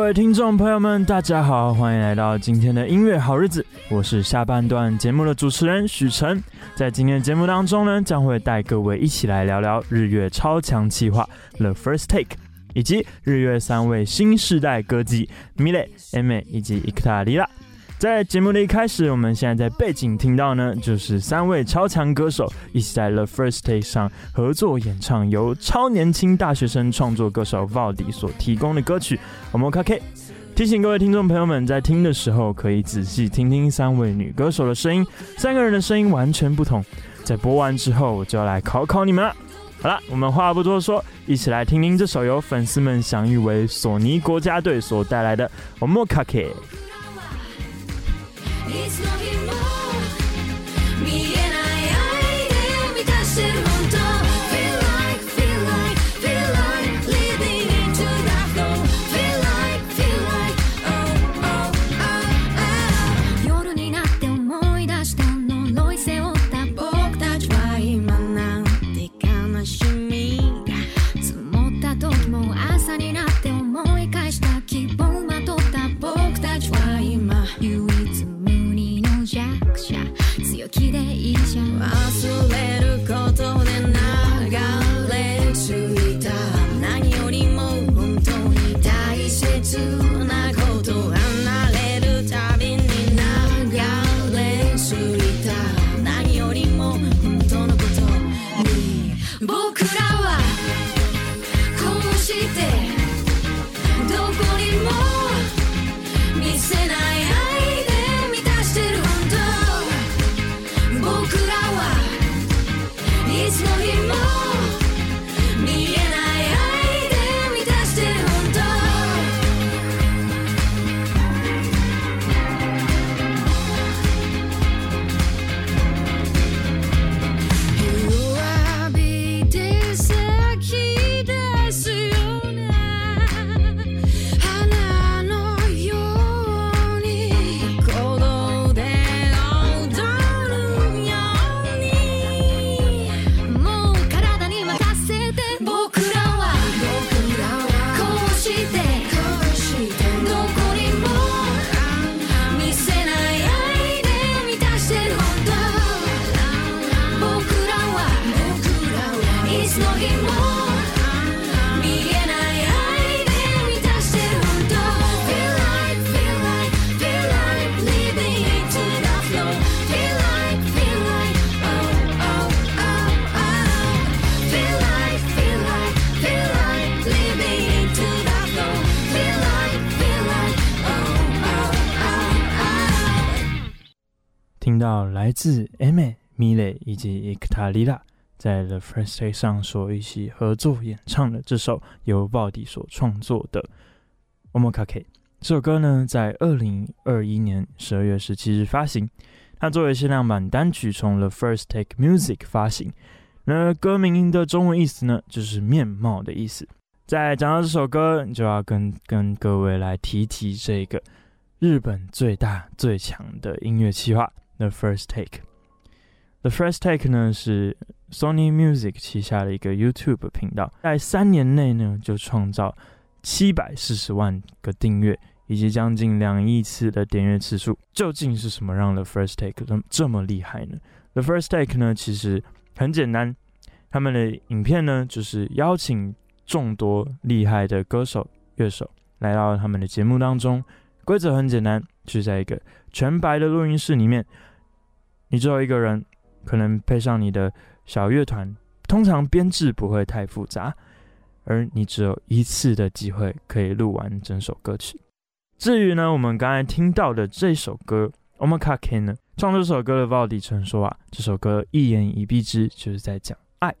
各位听众朋友们，大家好，欢迎来到今天的音乐好日子。我是下半段节目的主持人许晨，在今天的节目当中呢，将会带各位一起来聊聊日月超强企划 The First Take。以及日月三位新世代歌姬 Milet、Aimer 以及 Ikuta、Lila。在节目的一开始，我们现在在背景听到呢，就是三位超强歌手一起在 The First Take 上合作演唱，由超年轻大学生创作歌手 Valdy 所提供的歌曲《Omokake》。提醒各位听众朋友们，在听的时候可以仔细听听三位女歌手的声音，三个人的声音完全不同。在播完之后，我就要来考考你们了。好了，我们话不多说，一起来听听这首由粉丝们享誉为索尼国家队所带来的《Omokake》。来好きでいいじゃん。忘れ自 Maimile 以及 Ektalila 在 The First Take 上所一起合作演唱的这首由 Valdy 所创作的 Omokake。这首歌呢，在二零二一年十二月十七日发行。它作为限量版单曲，从 The First Take Music 发行。那歌名的中文意思呢，就是面貌的意思。在讲到这首歌，就要跟跟各位来提提这个日本最大最强的音乐企划 The First Take。The First Take 呢是 Sony Music 旗下的一个 YouTube 频道，在三年内呢就创造七百四十万个订阅，以及将近两亿次的点阅次数。究竟是什么让 The First Take 这么这么厉害呢？The First Take 呢其实很简单，他们的影片呢就是邀请。众多厉害的歌手、乐手来到他们的节目当中，规则很简单，就是在一个全白的录音室里面，你只有一个人，可能配上你的小乐团，通常编制不会太复杂，而你只有一次的机会可以录完整首歌曲。至于呢，我们刚才听到的这首歌《Omakake》呢，创这首歌的 Valdy 曾说啊，这首歌一言以蔽之，就是在讲爱。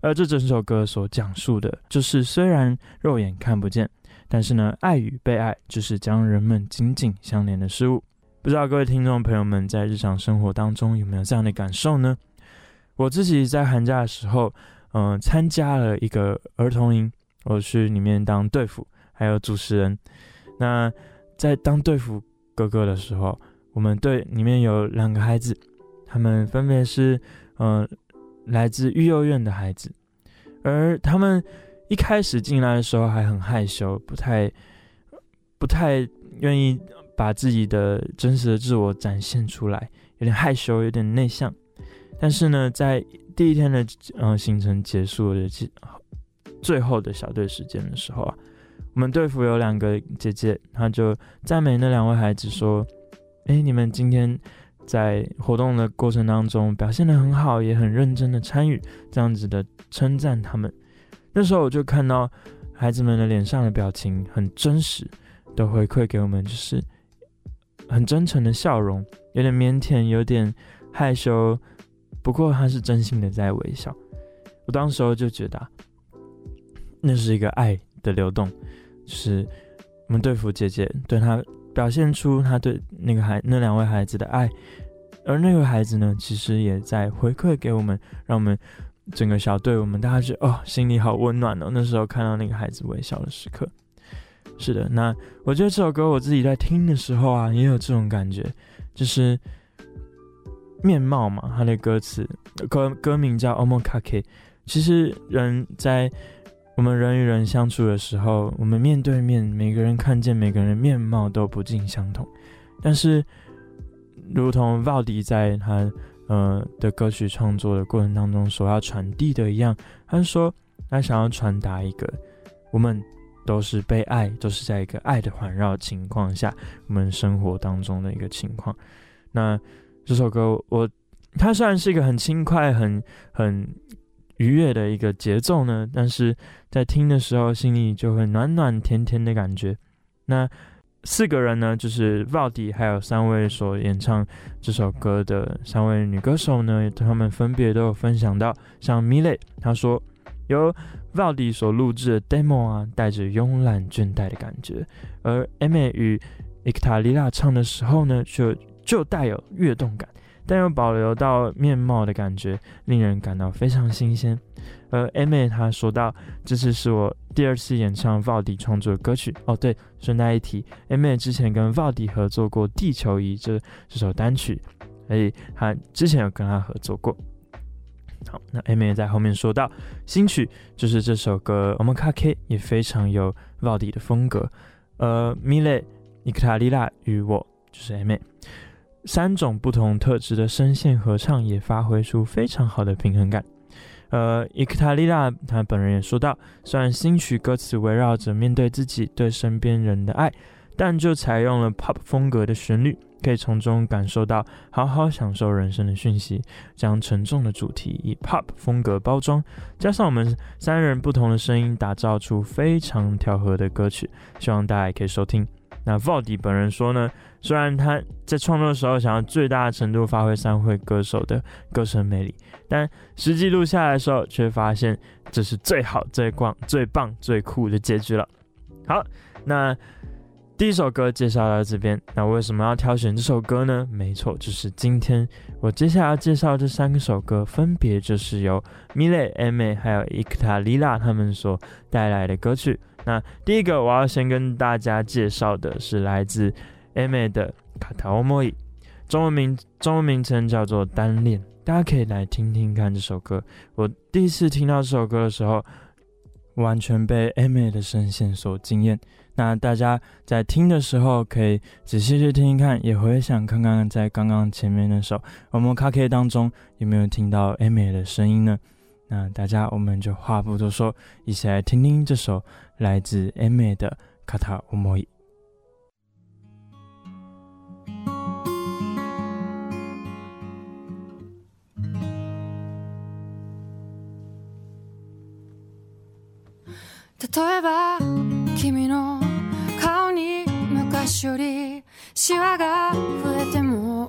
而这整首歌所讲述的，就是虽然肉眼看不见，但是呢，爱与被爱就是将人们紧紧相连的事物。不知道各位听众朋友们在日常生活当中有没有这样的感受呢？我自己在寒假的时候，嗯、参加了一个儿童营，我去里面当队服，还有主持人。那在当队服哥哥的时候，我们队里面有两个孩子，他们分别是，嗯、来自育幼院的孩子，而他们一开始进来的时候还很害羞，不太不太愿意把自己的真实的自我展现出来，有点害羞，有点内向。但是呢，在第一天的嗯行程结束的最后的小队时间的时候啊，我们队服有两个姐姐，她就赞美那两位孩子说：“哎，你们今天。”在活动的过程当中表现得很好，也很认真的参与，这样子的称赞他们。那时候我就看到孩子们的脸上的表情很真实，都回馈给我们，就是很真诚的笑容，有点腼腆，有点害羞，不过他是真心的在微笑。我当时候就觉得，那是一个爱的流动，是我们队辅姐姐对他表现出他对那个孩那两位孩子的爱。而那个孩子呢，其实也在回馈给我们，让我们整个小队，我们大家觉得哦，心里好温暖哦。那时候看到那个孩子微笑的时刻，是的。那我觉得这首歌我自己在听的时候啊，也有这种感觉，就是面貌嘛。它的歌词歌歌名叫 Omokake。其实人在我们人与人相处的时候，我们面对面，每个人看见每个人面貌都不尽相同，但是。如同 Valdy 在他呃的歌曲创作的过程当中所要传递的一样，他说他想要传达一个我们都是被爱，都是在一个爱的环绕情况下，我们生活当中的一个情况。那这首歌我它虽然是一个很轻快、很很愉悦的一个节奏呢，但是在听的时候心里就会暖暖甜甜的感觉。那四个人呢，就是 Valdy 还有三位所演唱这首歌的三位女歌手呢，他们分别都有分享到，像 Milet，他说有 Valdy 所录制的 demo 啊，带着慵懒倦怠的感觉，而 Aimer 与 Ektalila 唱的时候呢，就就带有跃动感。但又保留到面貌的感觉，令人感到非常新鲜。而 Aimer 他说到：“这次是我第二次演唱 Valdy 创作的歌曲。”哦，对，顺带一提，Aimer 之前跟 Valdy 合作过《地球仪》这这首单曲，所以他之前有跟他合作过。好，那 Aimer 在后面说到，新曲就是这首歌《Omokake》也非常有 Valdy 的风格。呃，Milet、Ektalila 与我就是 Aimer。三种不同特质的声线合唱也发挥出非常好的平衡感。呃，Ektalila 他本人也说到，虽然新曲歌词围绕着面对自己对身边人的爱，但就采用了 Pop 风格的旋律，可以从中感受到好好享受人生的讯息。将沉重的主题以 Pop 风格包装，加上我们三人不同的声音，打造出非常调和的歌曲。希望大家也可以收听。那 Vodi 本人说呢，虽然他在创作的时候想要最大程度发挥三位歌手的歌声魅力，但实际录下来的时候，却发现这是最好、最棒、最棒、最酷的结局了。好，那第一首歌介绍到这边，那为什么要挑选这首歌呢？没错，就是今天我接下来要介绍这三首歌，分别就是由 Milet、Aimer 还有 Ikita Lila 他们所带来的歌曲。那第一个我要先跟大家介绍的是来自 Aimer 的《片想い》，中文名中文名称叫做《单恋》，大家可以来听听看这首歌。我第一次听到这首歌的时候，完全被 Aimer 的声线所惊艳。那大家在听的时候，可以仔细去听听看，也回想看看，在刚刚前面那首《Omokake》当中有没有听到 Aimer 的声音呢？那大家我们就话不多说，一起来听听这首来自 Aimer 的《片想い》。例えば君の颜に 昔よりシワが増えても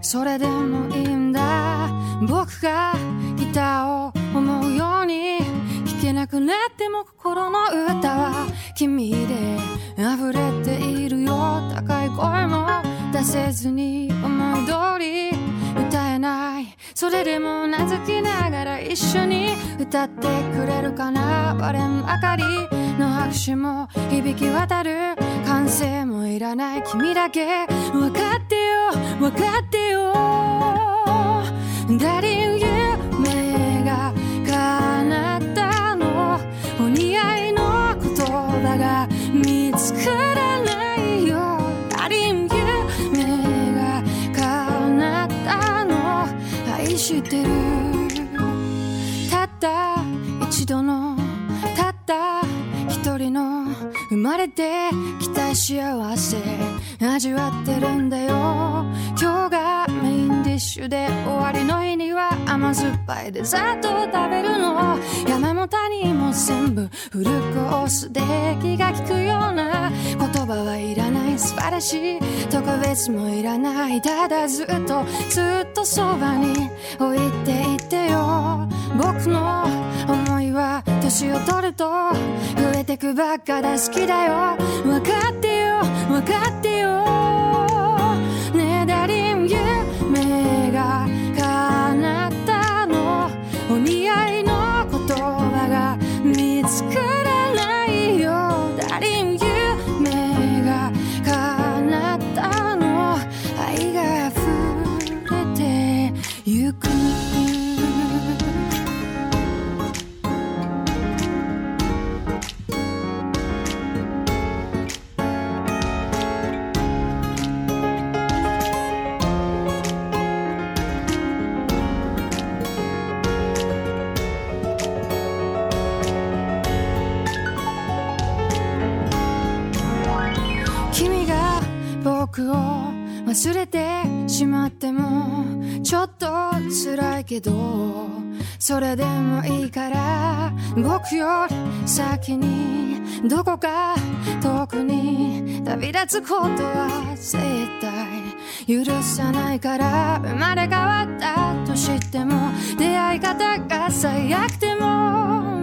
それでもいいんだ。仆がギターを思うように弾けなくなっても心の歌は君で溢れているよ。高い声も出せずに思い通り歌えない。それでも名付きながら一绪に歌ってくれるかな。割れん明かり。の拍手も响き渡る歓声もいらない君だけ分かってよ分かってよ。谁梦が叶ったの？お似合いの言叶が见つからないよ。谁梦が叶ったの？爱してる。たった一度のたった一人の生まれてきた幸せ味わってるんだよ。今日がメインディッシュで终わりの日には甘酸っぱいデザートを食べるの。山も谷も全部フルコースで気が利くような言叶はいらない素晴らしい特别もいらないただずっとずっとそばに置いていてよ。仆の思いは年を取ると増えてくばっかだ好きだよ。分かってよ。分かってよ。から仆より先にどこか远くに旅立つことは绝対许さないから生まれ変わったとしても出会い方が最悪でも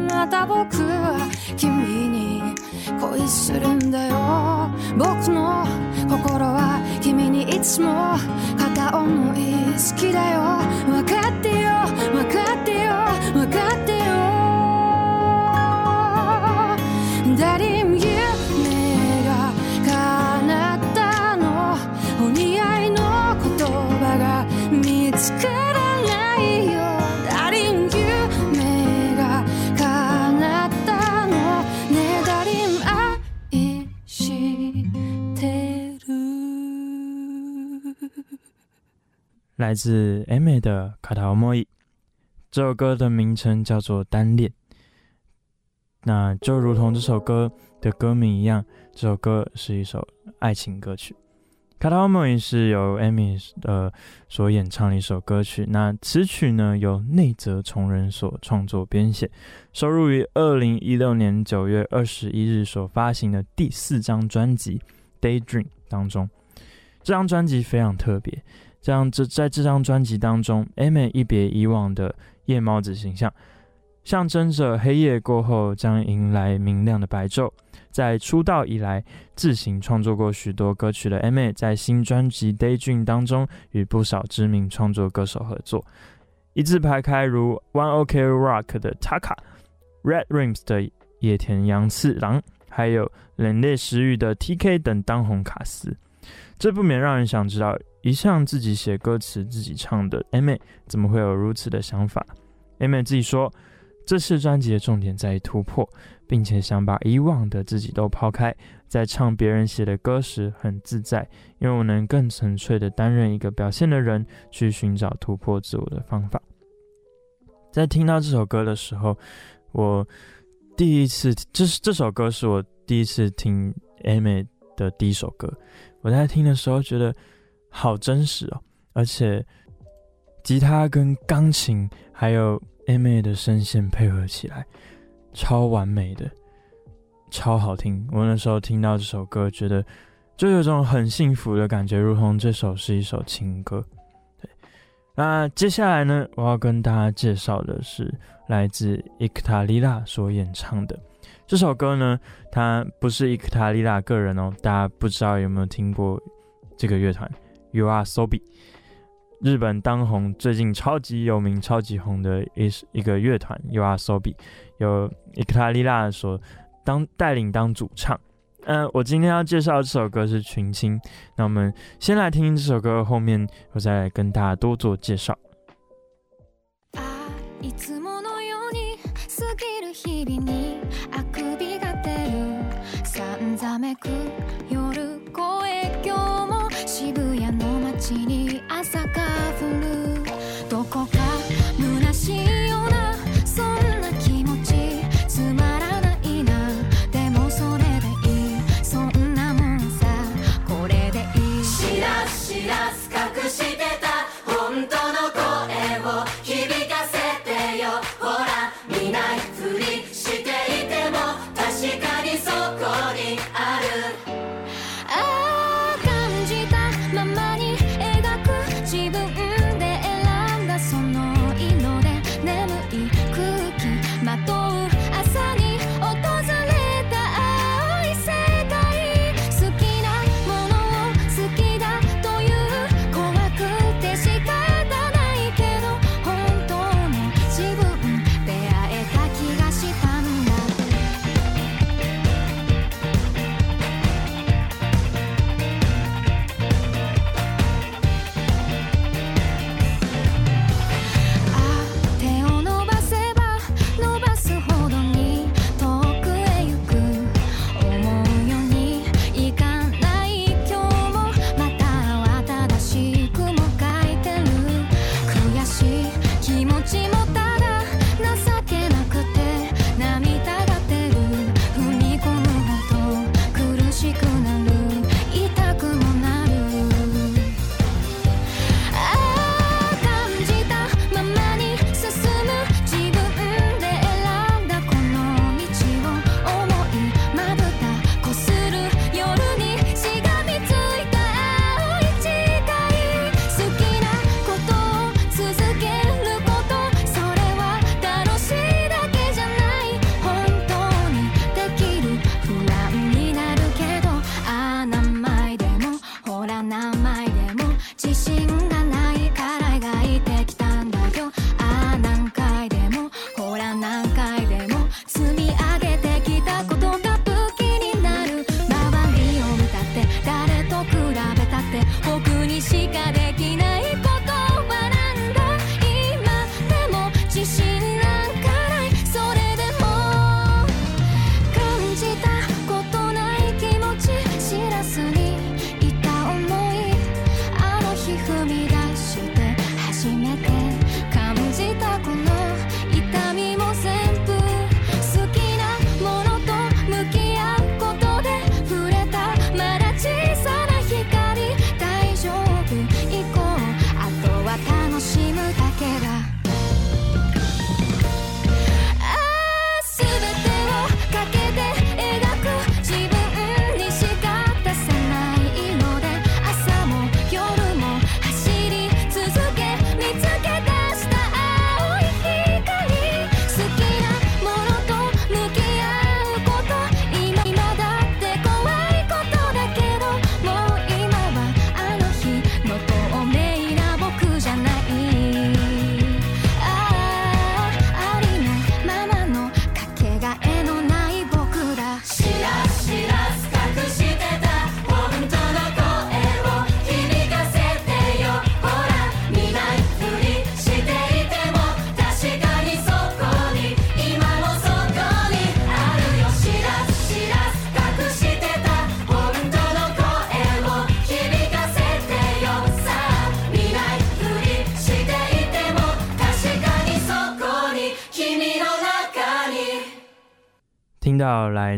また仆は君に恋するんだよ仆の心は君にいつも片思い好きだよ分かってよ分かってよ来自 Aimer 的《片想い》，这首歌的名称叫做《单恋》。那就如同这首歌的歌名一样，这首歌是一首爱情歌曲。片想い是由 Aimer 呃所演唱的一首歌曲。那词曲呢由内泽崇人所创作编写，收录于二零一六年九月二十一日所发行的第四张专辑《Daydream》当中。这张专辑非常特别，这样这在这张专辑当中，Aimer 一别以往的夜猫子形象，象征着黑夜过后将迎来明亮的白昼。在出道以来，自行创作过许多歌曲的 Aimer，在新专辑《Daydream》当中与不少知名创作歌手合作，一字排开，如 One Ok Rock 的 Taka、Red Rims 的野田洋次郎，还有冷冽时雨的 TK 等当红卡司。这不免让人想知道，一向自己写歌词、自己唱的 a m y 怎么会有如此的想法 a m y 自己说，这次专辑的重点在于突破。并且想把以往的自己都抛开，在唱别人写的歌时很自在，因为我能更纯粹的担任一个表现的人，去寻找突破自我的方法。在听到这首歌的时候，我第一次，这是这首歌是我第一次听 a m y 的第一首歌。我在听的时候觉得好真实哦，而且吉他跟钢琴还有 M A 的声线配合起来。超完美的，超好听。我那时候听到这首歌，觉得就有种很幸福的感觉，如同这首是一首情歌。对，那接下来呢，我要跟大家介绍的是来自伊克塔莉拉所演唱的这首歌呢。它不是伊克塔莉拉个人哦，大家不知道有没有听过这个乐团 YOASOBI。日本当红、最近超级有名、超级红的一一个乐团 YOASOBI，由伊克塔莉拉所当带领当主唱。嗯、我今天要介绍这首歌是《群星》，那我们先来听这首歌，后面我再来跟大家多做介绍。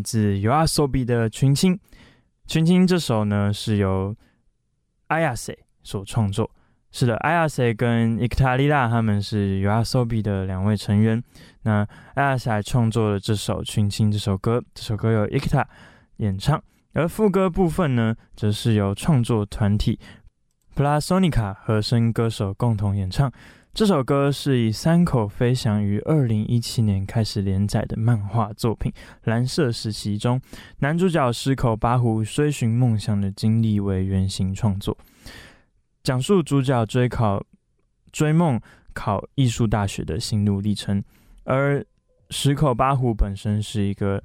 到来自 YOASOBI 的群青，群青这首呢是由 Ayase 所创作。是的，Ayase 跟 ikta lira 他们是 YOASOBI 的两位成员。那 Ayase 还创作了这首群青这首歌，这首歌由 i k t a 演唱，而副歌部分呢，则是由创作团体 Plasonica 和声歌手共同演唱。这首歌是以三口飞翔于二零一七年开始连载的漫画作品《蓝色时期》中，男主角石口八虎追寻梦想的经历为原型创作，讲述主角追考、追梦考艺术大学的心路历程。而石口八虎本身是一个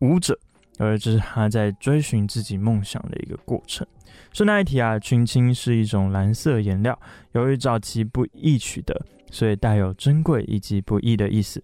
舞者，而这是他在追寻自己梦想的一个过程。顺带一提啊，群青是一种蓝色颜料，由于早期不易取得，所以带有珍贵以及不易的意思。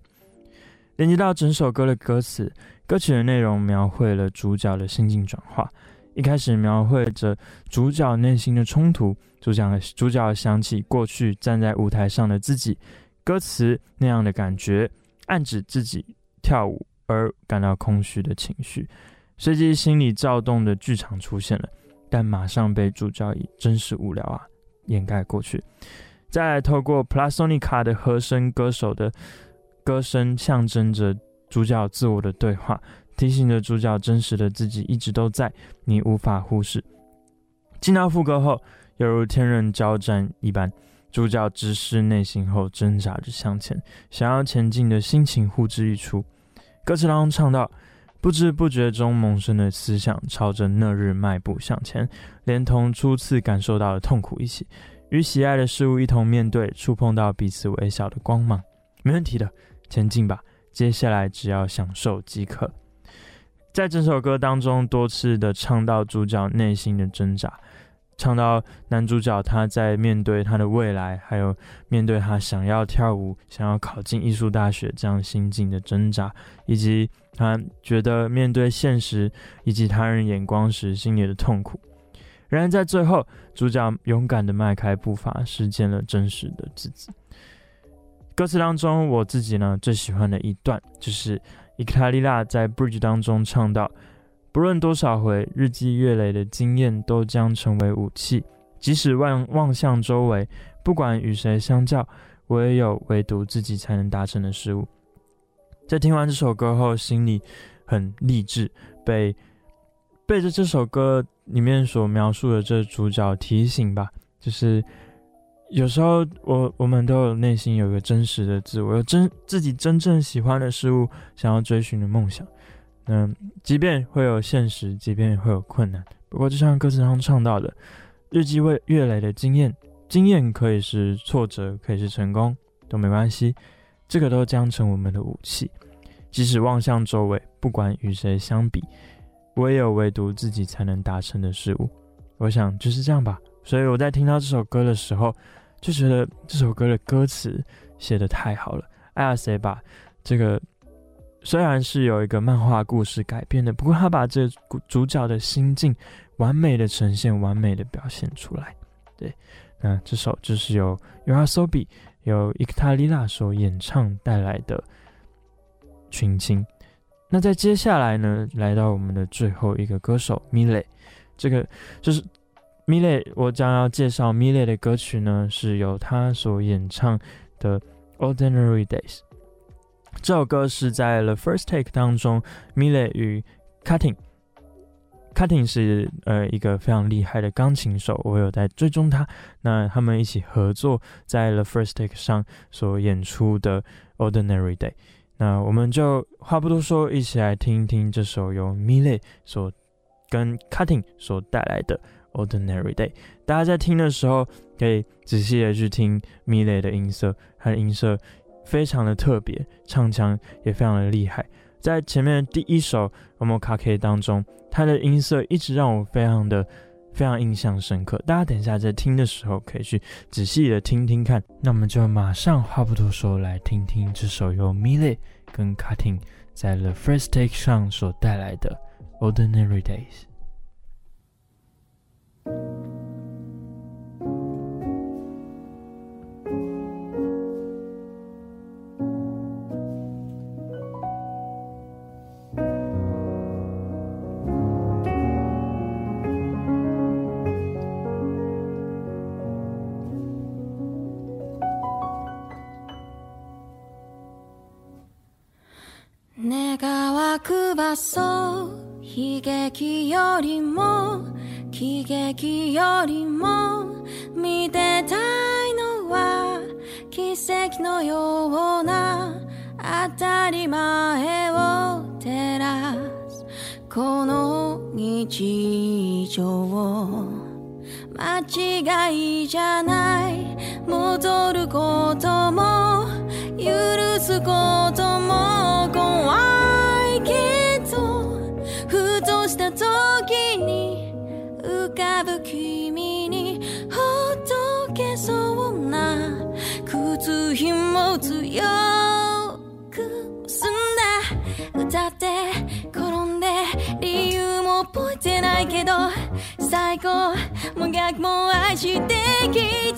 连接到整首歌的歌词，歌曲的内容描绘了主角的心境转化。一开始描绘着主角内心的冲突，主角主角想起过去站在舞台上的自己，歌词那样的感觉，暗指自己跳舞而感到空虚的情绪。随即心里躁动的剧场出现了。但马上被主角以真实无聊啊掩盖过去。再来透过 Plassonica 的和声歌手的歌声，象征着主角自我的对话，提醒着主角真实的自己一直都在，你无法忽视。进到副歌后，犹如天人交战一般，主角直视内心后挣扎着向前，想要前进的心情呼之欲出。歌词当中唱到。不知不觉中萌生的思想，朝着那日迈步向前，连同初次感受到的痛苦一起，与喜爱的事物一同面对，触碰到彼此微小的光芒。没问题的，前进吧，接下来只要享受即可。在整首歌当中，多次的唱到主角内心的挣扎。唱到男主角他在面对他的未来，还有面对他想要跳舞、想要考进艺术大学这样心境的挣扎，以及他觉得面对现实以及他人眼光时心里的痛苦。然而在最后，主角勇敢的迈开步伐，实践了真实的自己。歌词当中，我自己呢最喜欢的一段，就是 Ikutarira 在 Bridge 当中唱到。不论多少回，日积月累的经验都将成为武器。即使望望向周围，不管与谁相较，我也有唯独自己才能达成的事物。在听完这首歌后，心里很励志，被被着这首歌里面所描述的这主角提醒吧，就是有时候我我们都有内心有个真实的自我，有真自己真正喜欢的事物，想要追寻的梦想。嗯，即便会有现实，即便会有困难，不过就像歌词上唱到的，日积月月累的经验，经验可以是挫折，可以是成功，都没关系，这个都将成我们的武器。即使望向周围，不管与谁相比，唯有唯独自己才能达成的事物。我想就是这样吧。所以我在听到这首歌的时候，就觉得这首歌的歌词写得太好了。Ayase 把这个。虽然是有一个漫画故事改编的，不过他把这主角的心境完美的呈现，完美的表现出来。对，那这首就是由 YOASOBI 由 Ikutarira 所演唱带来的群青。那在接下来呢，来到我们的最后一个歌手 Milet，这个就是 Milet，我将要介绍 Milet 的歌曲呢，是由他所演唱的 Ordinary Days。这首歌是在《The First Take》当中 m i l e 与 Cutting Cutting 是呃一个非常厉害的钢琴手，我有在追踪他。那他们一起合作在《The First Take》上所演出的《Ordinary Day》。那我们就话不多说，一起来听一听这首由 Mile 所跟 Cutting 所带来的《Ordinary Day》。大家在听的时候，可以仔细的去听 Mile 的音色，他的音色。非常的特别，唱腔也非常的厉害。在前面第一首《Romo K》当中，他的音色一直让我非常的非常印象深刻。大家等一下在听的时候，可以去仔细的听听看。那我们就马上话不多说，来听听这首由 Milly 跟 Cutting 在 The First Take 上所带来的《Ordinary Days》。奇跡よりも見てたいのは奇跡のような当たり前を照らすこの日常間違いじゃない戻ること歌って転んで理由も覚えてないけど最高も逆も愛してき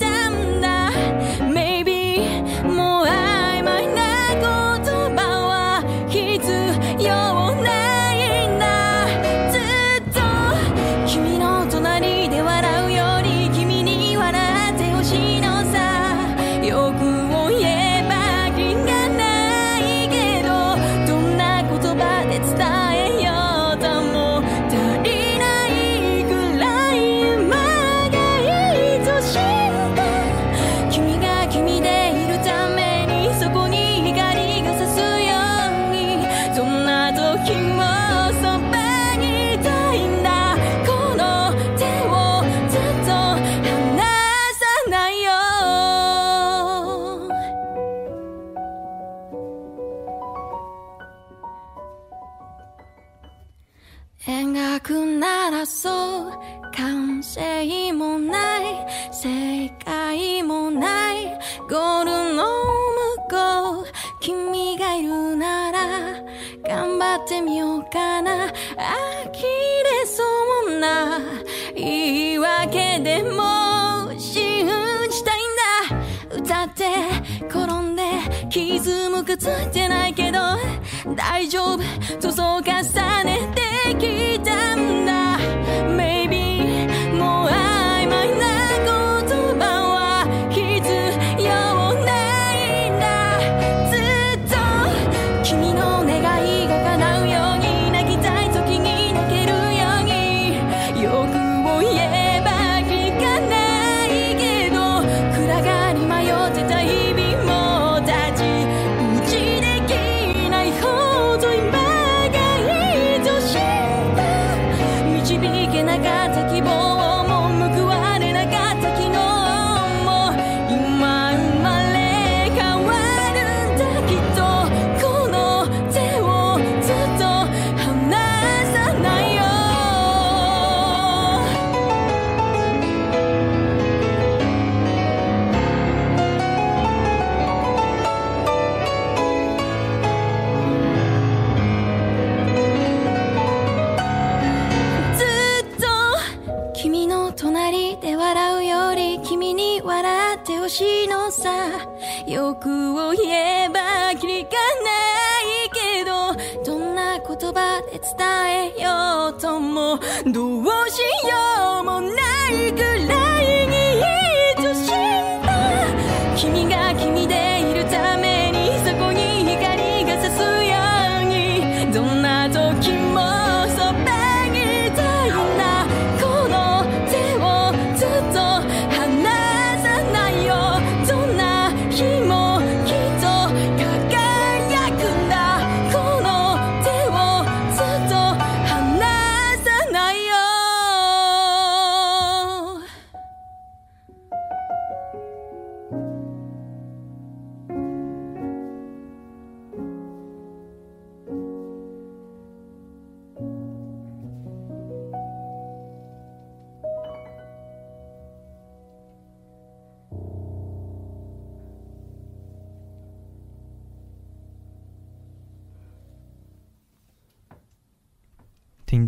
笑ってほしいのさ。欲を言えば聞かないけどどんな言葉で伝えようとも。どうしようもないくらいに愛しんだ。君が君で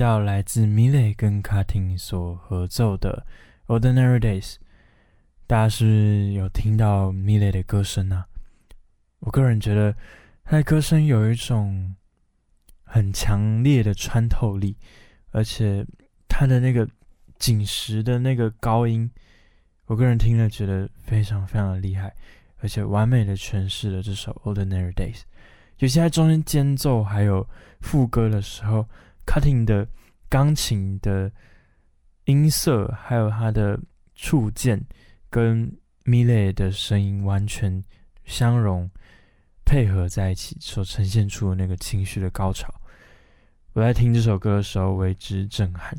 到来自 m i l e 跟 Cutting 所合奏的《Ordinary Days》，大家是有听到 m i l e 的歌声啊？我个人觉得他的歌声有一种很强烈的穿透力，而且他的那个紧实的那个高音，我个人听了觉得非常非常的厉害，而且完美的诠释了这首《Ordinary Days》，尤其在中间间奏还有副歌的时候。，Cutting 的钢琴的音色还有它的触键跟 Millet 的声音完全相融配合在一起，所呈现出的那个情绪的高潮，我在听这首歌的时候为之震撼。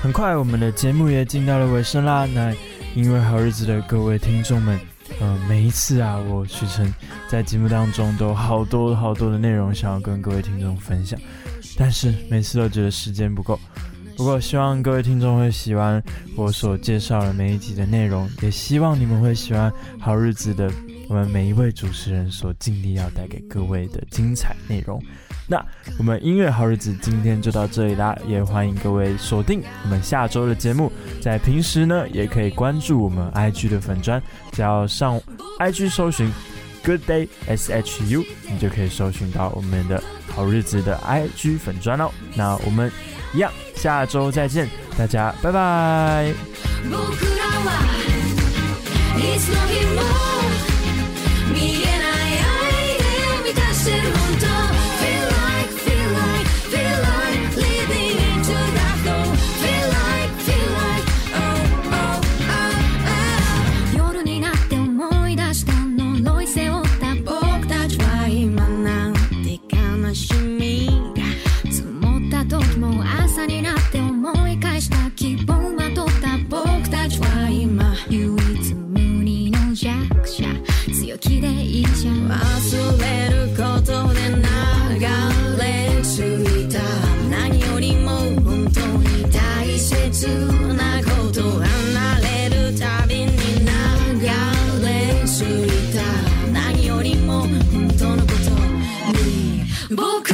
很快，我们的节目也进到了尾声啦。那因为好日子的各位听众们，呃，每一次啊，我许晨在节目当中都有好多好多的内容想要跟各位听众分享，但是每次都觉得时间不够。不过，希望各位听众会喜欢我所介绍的每一集的内容，也希望你们会喜欢好日子的我们每一位主持人所尽力要带给各位的精彩内容。那我们音乐好日子今天就到这里啦，也欢迎各位锁定我们下周的节目。在平时呢，也可以关注我们 IG 的粉专，只要上 IG 搜寻 Good Day S H U，你就可以搜寻到我们的好日子的 IG 粉砖哦。那我们一样，下周再见，大家拜拜。でいいじゃん忘れることで流れ着いた。何よりも本当に大切なこと離れるたびに流れ着いた何よりも本当のことに僕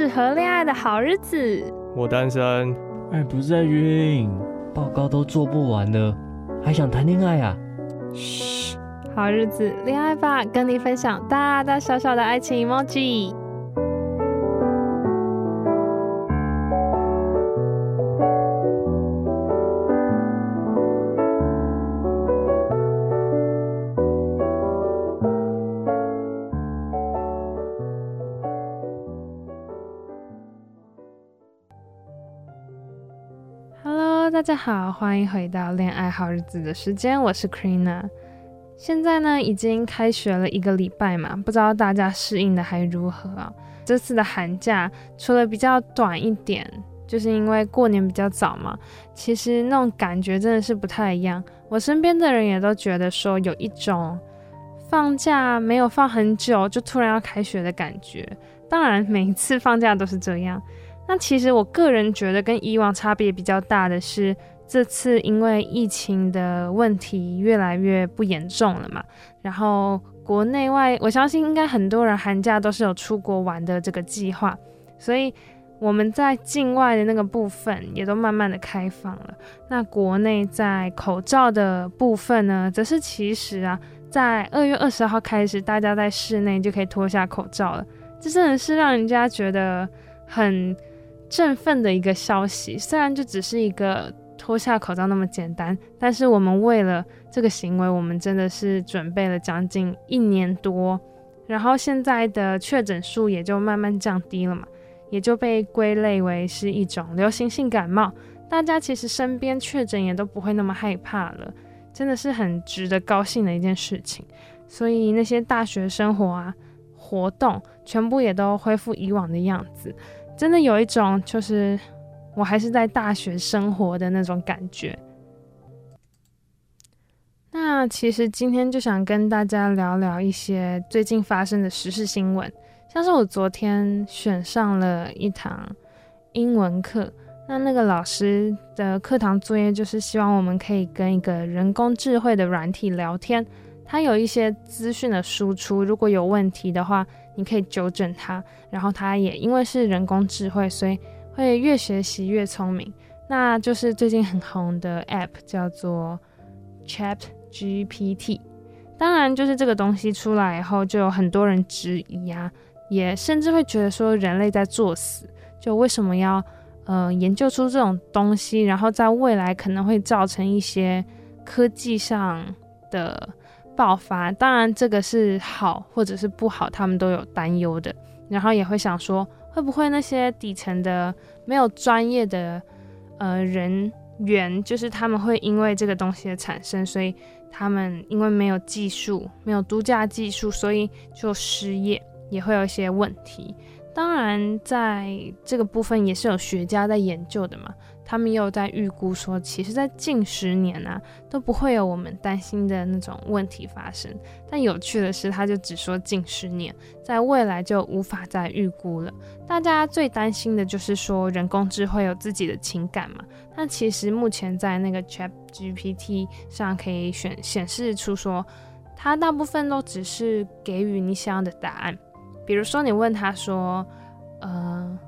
适合恋爱的好日子，我单身，爱不在晕，报告都做不完了，还想谈恋爱啊？嘘，好日子恋爱吧，跟你分享大大小小的爱情 emoji。大家好，欢迎回到恋爱好日子的时间，我是 Krina。现在呢，已经开学了一个礼拜嘛，不知道大家适应的还如何啊？这次的寒假除了比较短一点，就是因为过年比较早嘛，其实那种感觉真的是不太一样。我身边的人也都觉得说，有一种放假没有放很久，就突然要开学的感觉。当然，每一次放假都是这样。那其实我个人觉得跟以往差别比较大的是，这次因为疫情的问题越来越不严重了嘛，然后国内外，我相信应该很多人寒假都是有出国玩的这个计划，所以我们在境外的那个部分也都慢慢的开放了。那国内在口罩的部分呢，则是其实啊，在二月二十号开始，大家在室内就可以脱下口罩了。这真的是让人家觉得很振奋的一个消息。虽然就只是一个脱下口罩那么简单，但是我们为了这个行为，我们真的是准备了将近一年多。然后现在的确诊数也就慢慢降低了嘛。也就被归类为是一种流行性感冒，大家其实身边确诊也都不会那么害怕了，真的是很值得高兴的一件事情。所以那些大学生活啊、活动，全部也都恢复以往的样子，真的有一种就是我还是在大学生活的那种感觉。那其实今天就想跟大家聊聊一些最近发生的时事新闻。像是我昨天选上了一堂英文课，那那个老师的课堂作业就是希望我们可以跟一个人工智慧的软体聊天，它有一些资讯的输出，如果有问题的话，你可以纠正它。然后它也因为是人工智慧，所以会越学习越聪明。那就是最近很红的 App 叫做 ChatGPT。当然，就是这个东西出来以后，就有很多人质疑啊。也甚至会觉得说人类在作死，就为什么要呃研究出这种东西，然后在未来可能会造成一些科技上的爆发。当然这个是好或者是不好，他们都有担忧的。然后也会想说，会不会那些底层的没有专业的呃人员，就是他们会因为这个东西的产生，所以他们因为没有技术，没有独家技术，所以就失业。也会有一些问题，当然在这个部分也是有学家在研究的嘛，他们也有在预估说，其实在近十年啊都不会有我们担心的那种问题发生。但有趣的是，他就只说近十年，在未来就无法再预估了。大家最担心的就是说人工智慧有自己的情感嘛，那其实目前在那个 ChatGPT 上可以选显示出说，它大部分都只是给予你想要的答案。比如说，你问他说：“呃，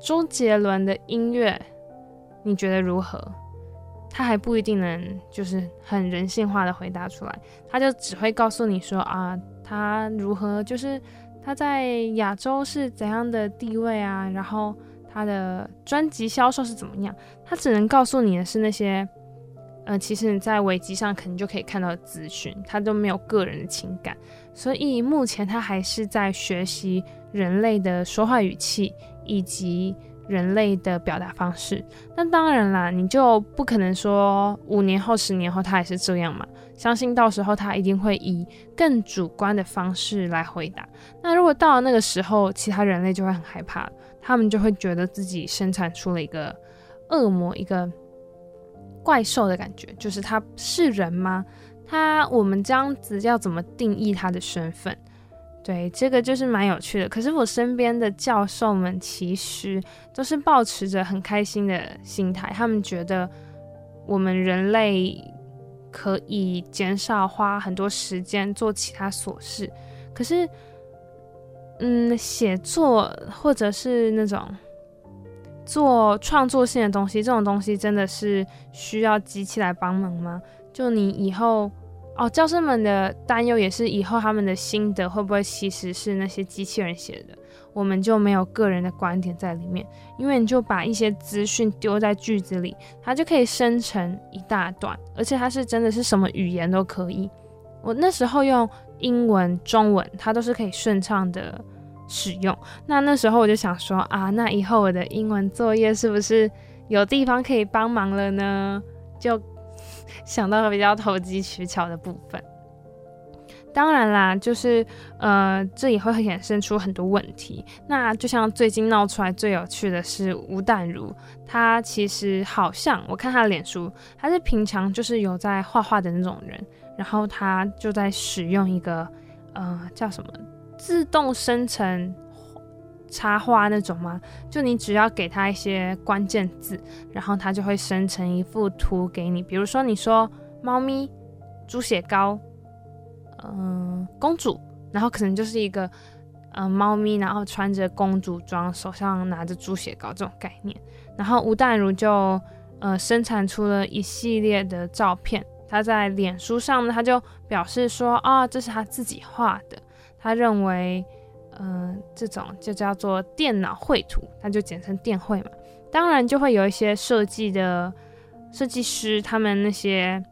周杰伦的音乐你觉得如何？”他还不一定能就是很人性化的回答出来，他就只会告诉你说：“啊，他如何？就是他在亚洲是怎样的地位啊？然后他的专辑销售是怎么样？”他只能告诉你的是那些，呃，其实你在维基上可能就可以看到的资讯，他都没有个人的情感。所以目前他还是在学习人类的说话语气以及人类的表达方式。那当然啦，你就不可能说五年后、十年后他还是这样嘛。相信到时候他一定会以更主观的方式来回答。那如果到了那个时候，其他人类就会很害怕，他们就会觉得自己生产出了一个恶魔、一个怪兽的感觉，就是他是人吗？他，我们这样子要怎么定义他的身份？对，这个就是蛮有趣的。可是我身边的教授们其实都是抱持着很开心的心态，他们觉得我们人类可以减少花很多时间做其他琐事。可是，嗯，写作或者是那种做创作性的东西，这种东西真的是需要机器来帮忙吗？就你以后。哦，教授们的担忧也是以后他们的心得会不会其实是那些机器人写的，我们就没有个人的观点在里面，因为你就把一些资讯丢在句子里，它就可以生成一大段，而且它是真的是什么语言都可以。我那时候用英文、中文，它都是可以顺畅的使用。那那时候我就想说啊，那以后我的英文作业是不是有地方可以帮忙了呢？就。想到了比较投机取巧的部分，当然啦，就是呃，这也会衍生出很多问题。那就像最近闹出来最有趣的是吴淡如，他其实好像我看他脸书，他是平常就是有在画画的那种人，然后他就在使用一个呃叫什么自动生成。插画那种吗？就你只要给他一些关键字，然后他就会生成一幅图给你。比如说你说猫咪、猪血糕，嗯、公主，然后可能就是一个嗯、呃，猫咪，然后穿着公主装，手上拿着猪血糕这种概念。然后吴淡如就呃生产出了一系列的照片，他在脸书上呢，他就表示说啊，这是他自己画的。他认为，嗯、这种就叫做电脑绘图，他就简称电绘嘛。当然就会有一些设计的设计师，他们那些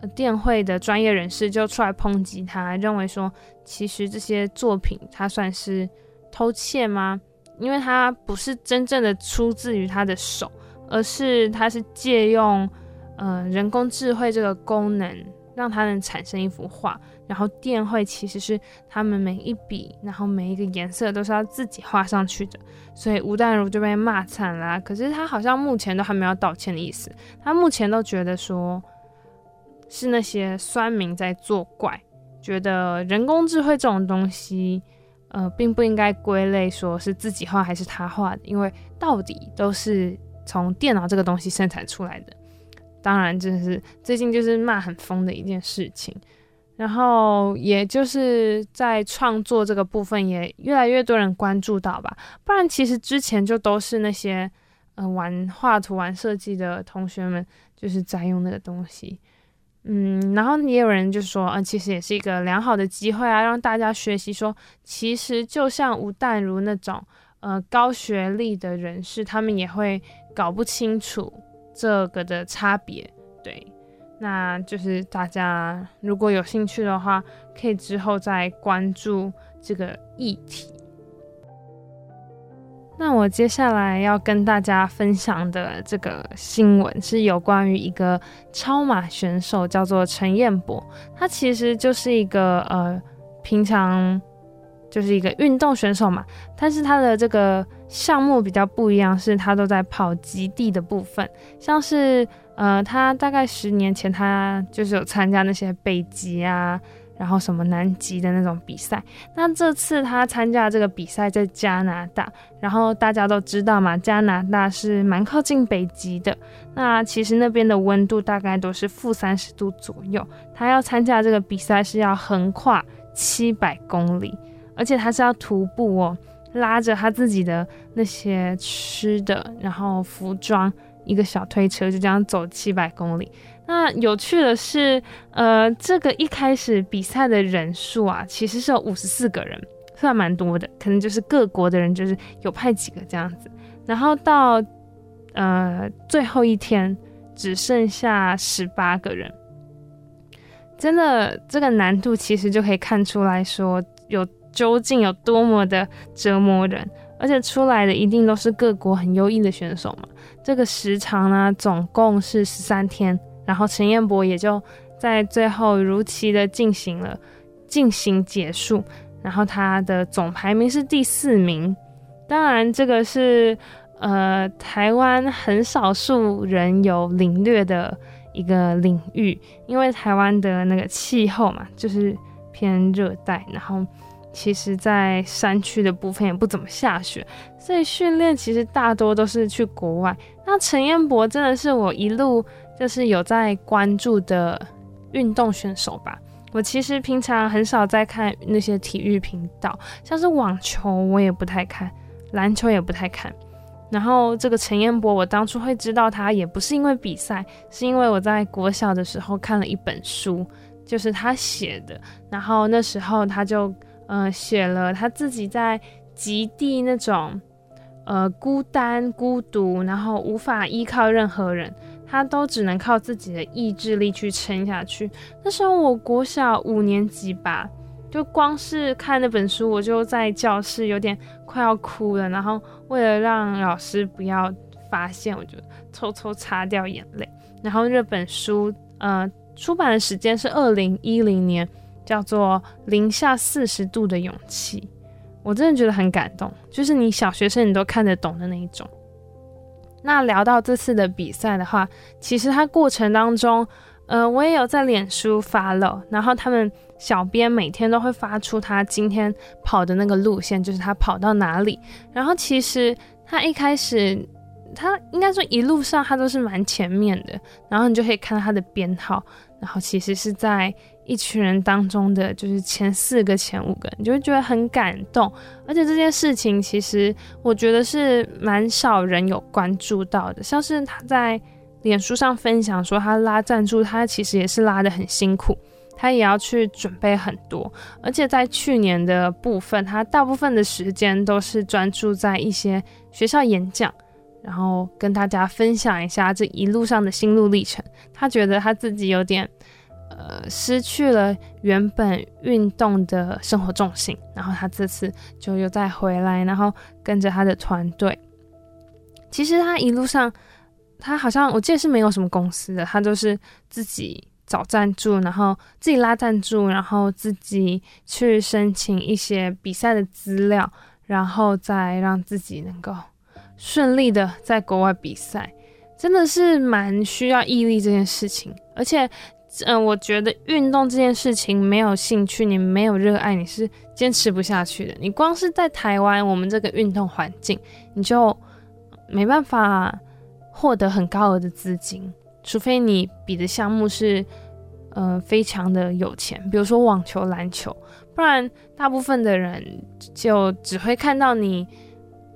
呃。电绘的专业人士就出来抨击他，认为说，其实这些作品他算是偷窃吗？因为他不是真正的出自于他的手，而是他是借用呃人工智慧这个功能，让他能产生一幅画。然后电绘其实是他们每一笔，然后每一个颜色都是要自己画上去的，所以吴淡如就被骂惨了。可是他好像目前都还没有道歉的意思，他目前都觉得说。是那些酸民在作怪，觉得人工智慧这种东西，呃，并不应该归类说是自己画还是他画的，因为到底都是从电脑这个东西生产出来的。当然，就是最近就是骂很疯的一件事情，然后也就是在创作这个部分也越来越多人关注到吧，不然其实之前就都是那些呃玩画图、玩设计的同学们就是在用那个东西。嗯，然后也有人就说，嗯、其实也是一个良好的机会啊，让大家学习说，其实就像吴淡如那种，呃，高学历的人士，他们也会搞不清楚这个的差别。对，那就是大家如果有兴趣的话，可以之后再关注这个议题。那我接下来要跟大家分享的这个新闻是有关于一个超马选手，叫做陈彦博。他其实就是一个呃，平常就是一个运动选手嘛，但是他的这个项目比较不一样，是他都在跑极地的部分，像是呃，他大概十年前他就是有参加那些北极啊。然后什么南极的那种比赛，那这次他参加这个比赛在加拿大，然后大家都知道嘛，加拿大是蛮靠近北极的，那其实那边的温度大概都是负三十度左右。他要参加这个比赛是要横跨七百公里，而且他是要徒步哦，拉着他自己的那些吃的，然后服装，一个小推车就这样走七百公里。那有趣的是，呃，这个一开始比赛的人数啊，其实是有五十四个人，算蛮多的。可能就是各国的人，就是有派几个这样子。然后到呃最后一天，只剩下十八个人。真的，这个难度其实就可以看出来说，有究竟有多么的折磨人。而且出来的一定都是各国很优异的选手嘛。这个时长呢，总共是十三天。然后陈彦博也就在最后如期的进行了进行结束，然后他的总排名是第四名。当然，这个是呃台湾很少数人有领略的一个领域，因为台湾的那个气候嘛，就是偏热带，然后其实在山区的部分也不怎么下雪，所以训练其实大多都是去国外。那陈彦博真的是我一路。就是有在关注的运动选手吧。我其实平常很少在看那些体育频道，像是网球我也不太看，篮球也不太看。然后这个陈彦博，我当初会知道他，也不是因为比赛，是因为我在国小的时候看了一本书，就是他写的。然后那时候他就呃写了他自己在极地那种呃孤单孤独，然后无法依靠任何人。他都只能靠自己的意志力去撑下去。那时候我国小五年级吧，就光是看那本书，我就在教室有点快要哭了。然后为了让老师不要发现，我就偷偷擦掉眼泪。然后这本书，呃，出版的时间是二零一零年，叫做《零下四十度的勇气》。我真的觉得很感动，就是你小学生你都看得懂的那一种。那聊到这次的比赛的话，其实它过程当中，呃，我也有在脸书发了，然后他们小编每天都会发出他今天跑的那个路线，就是他跑到哪里。然后其实他一开始，他应该说一路上他都是蛮前面的，然后你就可以看到他的编号。然后其实是在一群人当中的就是前四个、前五个，你就会觉得很感动。而且这件事情其实我觉得是蛮少人有关注到的，像是他在脸书上分享说他拉赞助，他其实也是拉得很辛苦，他也要去准备很多。而且在去年的部分，他大部分的时间都是专注在一些学校演讲。然后跟大家分享一下这一路上的心路历程。他觉得他自己有点，呃，失去了原本运动的生活重心。然后他这次就又再回来，然后跟着他的团队。其实他一路上，他好像我记得是没有什么公司的，他都是自己找赞助，然后自己拉赞助，然后自己去申请一些比赛的资料，然后再让自己能够。顺利的在国外比赛，真的是蛮需要毅力这件事情。而且，嗯、我觉得运动这件事情没有兴趣，你没有热爱，你是坚持不下去的。你光是在台湾，我们这个运动环境，你就没办法获得很高额的资金，除非你比的项目是，呃，非常的有钱，比如说网球、篮球，不然大部分的人就只会看到你。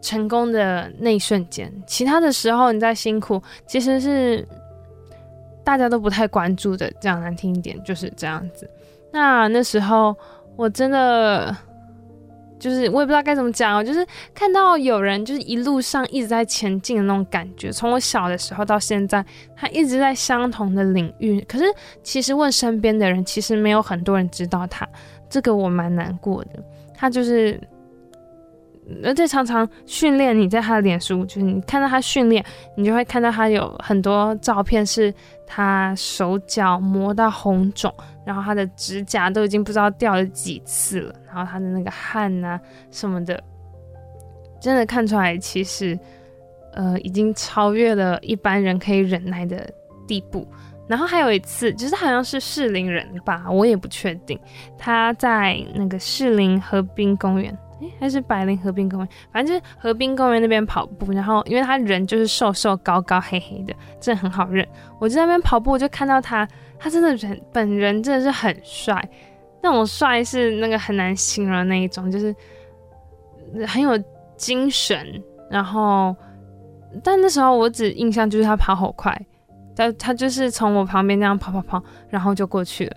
成功的那一瞬间，其他的时候你在辛苦，其实是大家都不太关注的。这样难听一点就是这样子。那那时候我真的就是我也不知道该怎么讲，就是看到有人就是一路上一直在前进的那种感觉。从我小的时候到现在，他一直在相同的领域，可是其实问身边的人，其实没有很多人知道他。这个我蛮难过的。他就是。而且常常训练，你在他的脸书，就是你看到他训练，你就会看到他有很多照片，是他手脚磨到红肿，然后他的指甲都已经不知道掉了几次了，然后他的那个汗啊什么的，真的看出来其实，呃，已经超越了一般人可以忍耐的地步。然后还有一次，就是好像是士林人吧，我也不确定，他在那个士林河滨公园。诶，还是百林河滨公园，反正就是河滨公园那边跑步。然后，因为他人就是瘦瘦高高黑黑的，真的很好认。我就在那边跑步，我就看到他，他真的人本人真的是很帅，那种帅是那个很难形容那一种，就是很有精神。然后，但那时候我只印象就是他跑好快，他他就是从我旁边那样跑跑跑，然后就过去了。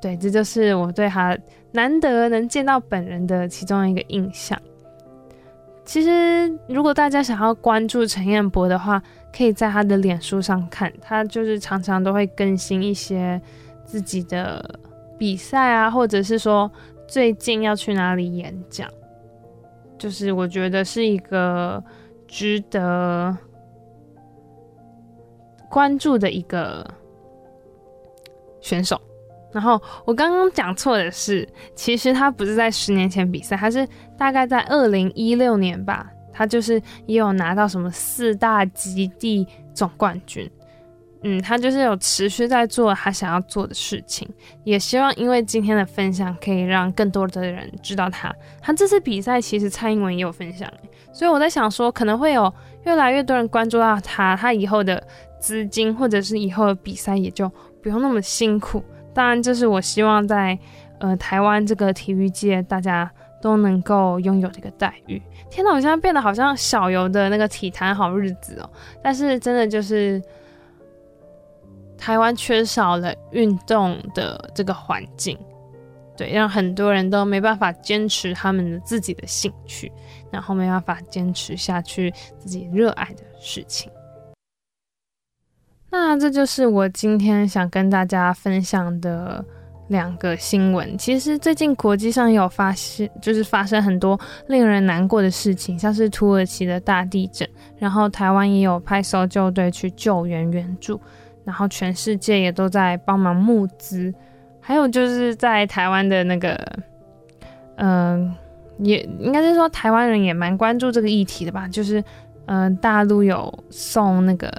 对，这就是我对他难得能见到本人的其中一个印象。其实，如果大家想要关注陈彦博的话，可以在他的脸书上看，他就是常常都会更新一些自己的比赛啊，或者是说最近要去哪里演讲，就是我觉得是一个值得关注的一个选手。然后我刚刚讲错的是，其实他不是在十年前比赛，他是大概在二零一六年吧，他就是也有拿到什么四大极地总冠军，嗯，他就是有持续在做他想要做的事情，也希望因为今天的分享可以让更多的人知道他。他这次比赛其实蔡英文也有分享，所以我在想说，可能会有越来越多人关注到他，他以后的资金或者是以后的比赛也就不用那么辛苦。当然，这是我希望在呃台湾这个体育界，大家都能够拥有这个待遇。天哪，我现在变得好像小游的那个体坛好日子哦。但是真的就是台湾缺少了运动的这个环境，对，让很多人都没办法坚持他们的自己的兴趣，然后没办法坚持下去自己热爱的事情。那这就是我今天想跟大家分享的两个新闻。其实最近国际上也有发现，就是发生很多令人难过的事情，像是土耳其的大地震，然后台湾也有派搜救队去救援援助，然后全世界也都在帮忙募资，还有就是在台湾的那个，嗯、也应该是说台湾人也蛮关注这个议题的吧，就是嗯、大陆有送那个。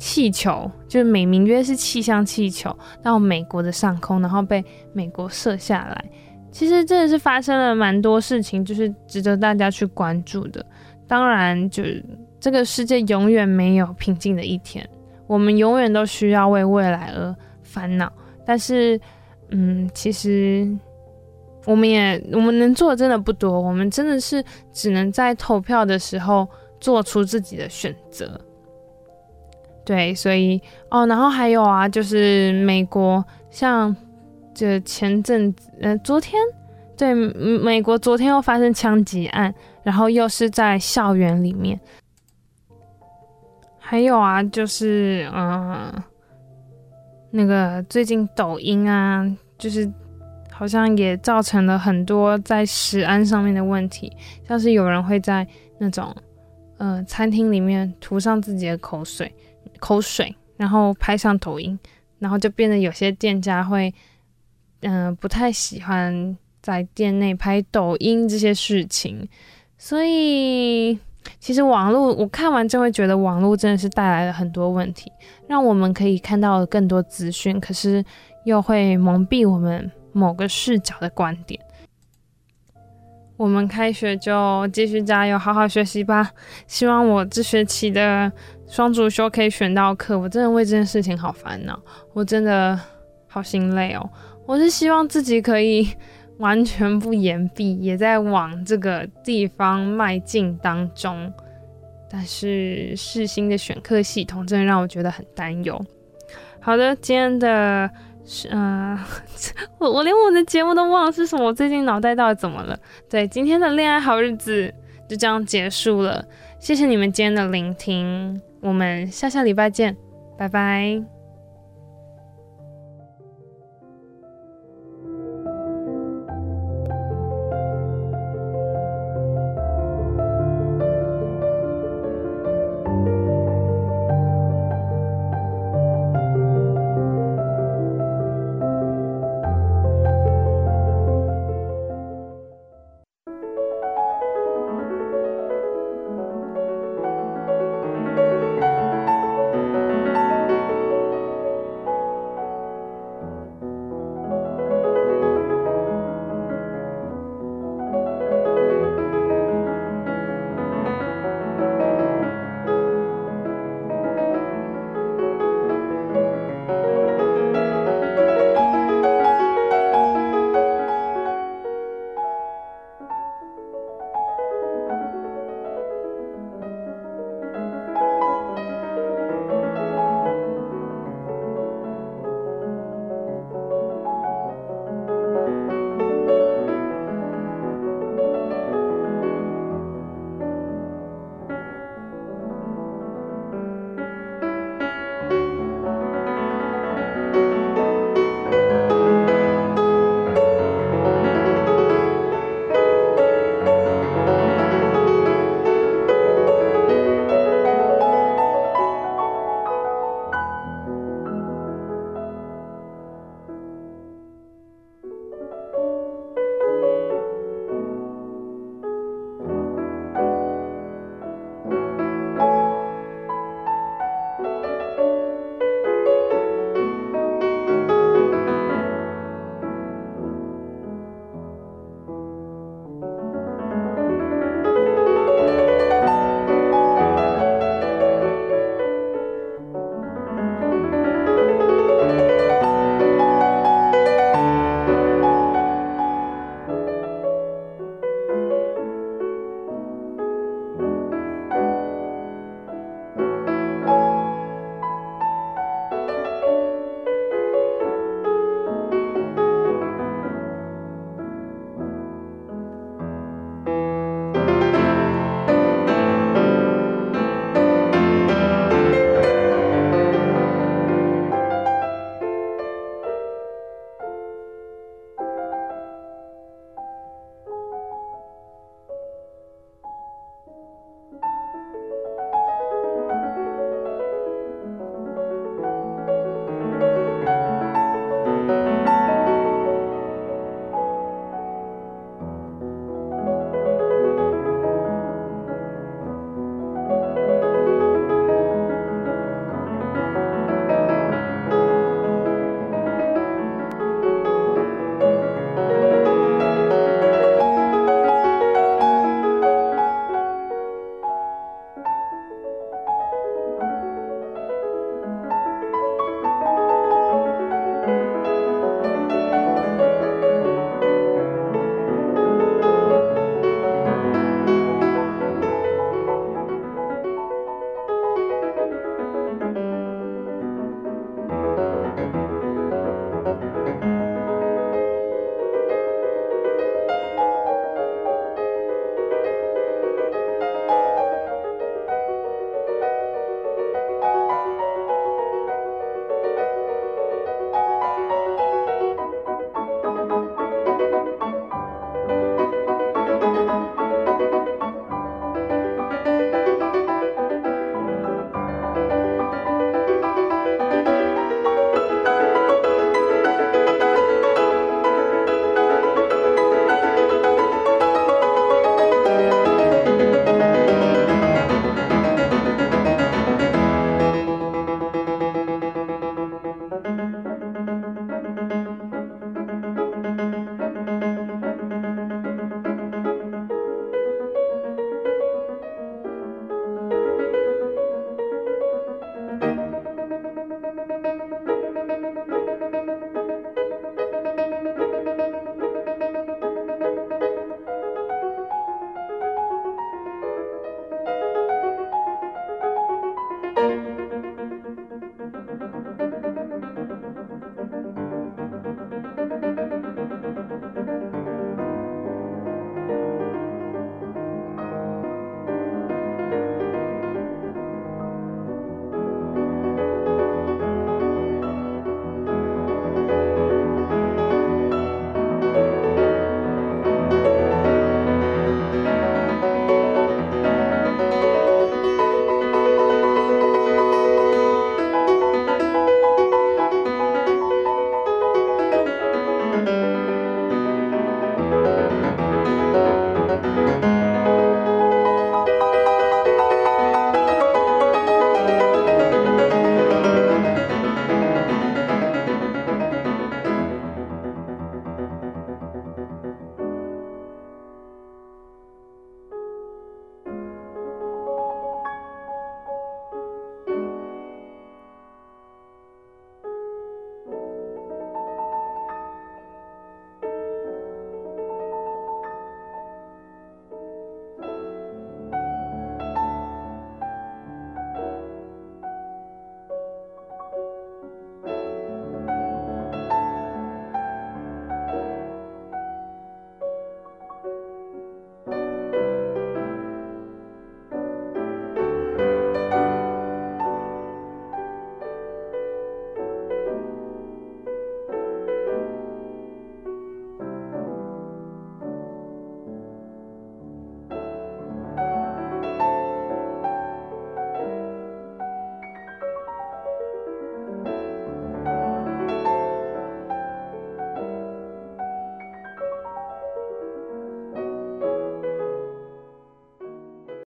气球就是美名曰是气象气球到美国的上空，然后被美国射下来。其实真的是发生了蛮多事情，就是值得大家去关注的。当然，就是这个世界永远没有平静的一天，我们永远都需要为未来而烦恼。但是，嗯，其实我们也我们能做的真的不多，我们真的是只能在投票的时候做出自己的选择。对，所以哦，然后还有啊，就是美国，像这前阵子，呃，昨天，对，美国昨天又发生枪击案，然后又是在校园里面。还有啊，就是嗯、那个最近抖音啊，就是好像也造成了很多在食安上面的问题，像是有人会在那种呃餐厅里面涂上自己的口水，口水，然后拍上抖音，然后就变得有些店家会嗯、不太喜欢在店内拍抖音这些事情，所以。其实网络，我看完就会觉得网络真的是带来了很多问题，让我们可以看到更多资讯，可是又会蒙蔽我们某个视角的观点。我们开学就继续加油，好好学习吧。希望我这学期的双主修可以选到课。我真的为这件事情好烦恼，我真的好心累哦。我是希望自己可以。完全不言毕，也在往这个地方迈进当中。但是世新的选课系统真的让我觉得很担忧。好的，今天的是呃，我我连我的节目都忘了是什么，我最近脑袋到底怎么了？对，今天的恋爱好日子就这样结束了。谢谢你们今天的聆听，我们下下礼拜见，拜拜。